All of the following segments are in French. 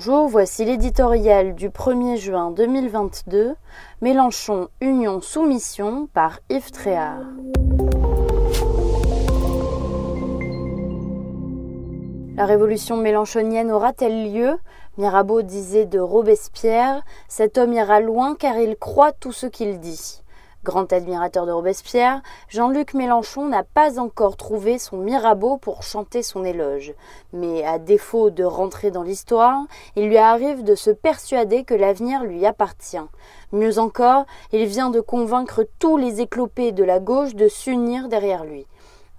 Bonjour, voici l'éditorial du 1er juin 2022, Mélenchon Union Soumission par Yves Tréhard. La révolution mélenchonienne aura-t-elle lieu? Mirabeau disait de Robespierre Cet homme ira loin car il croit tout ce qu'il dit. Grand admirateur de Robespierre, Jean-Luc Mélenchon n'a pas encore trouvé son Mirabeau pour chanter son éloge. Mais à défaut de rentrer dans l'histoire, il lui arrive de se persuader que l'avenir lui appartient. Mieux encore, il vient de convaincre tous les éclopés de la gauche de s'unir derrière lui.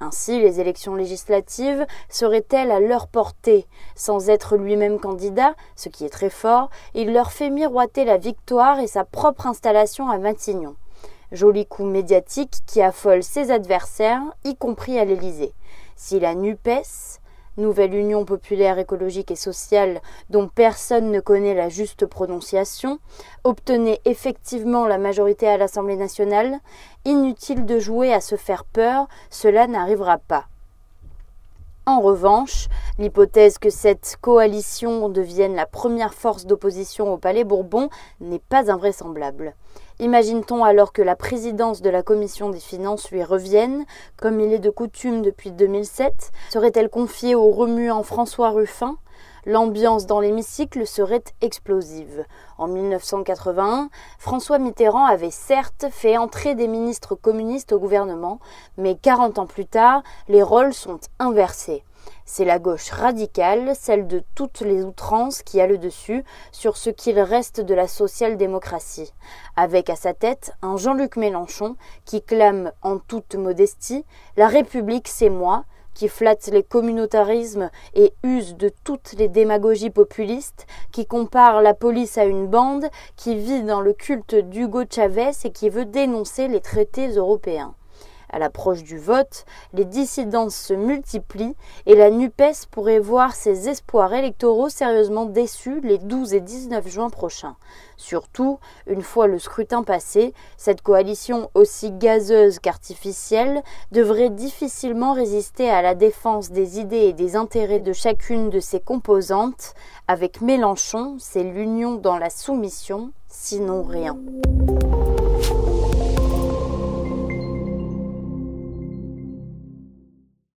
Ainsi, les élections législatives seraient-elles à leur portée? Sans être lui-même candidat, ce qui est très fort, il leur fait miroiter la victoire et sa propre installation à Matignon. Joli coup médiatique qui affole ses adversaires, y compris à l'Élysée. Si la NUPES, Nouvelle Union populaire écologique et sociale dont personne ne connaît la juste prononciation, obtenait effectivement la majorité à l'Assemblée nationale, inutile de jouer à se faire peur, cela n'arrivera pas. En revanche, l'hypothèse que cette coalition devienne la première force d'opposition au Palais Bourbon n'est pas invraisemblable. Imagine-t-on alors que la présidence de la commission des finances lui revienne, comme il est de coutume depuis 2007 Serait-elle confiée au remuant François Ruffin? L'ambiance dans l'hémicycle serait explosive. En 1981, François Mitterrand avait certes fait entrer des ministres communistes au gouvernement, mais 40 ans plus tard, les rôles sont inversés. C'est la gauche radicale, celle de toutes les outrances, qui a le dessus sur ce qu'il reste de la social-démocratie, avec à sa tête un Jean-Luc Mélenchon qui clame en toute modestie La République c'est moi, qui flatte les communautarismes et use de toutes les démagogies populistes, qui compare la police à une bande, qui vit dans le culte d'Hugo Chavez et qui veut dénoncer les traités européens. À l'approche du vote, les dissidences se multiplient et la NUPES pourrait voir ses espoirs électoraux sérieusement déçus les 12 et 19 juin prochains. Surtout, une fois le scrutin passé, cette coalition aussi gazeuse qu'artificielle devrait difficilement résister à la défense des idées et des intérêts de chacune de ses composantes. Avec Mélenchon, c'est l'union dans la soumission, sinon rien.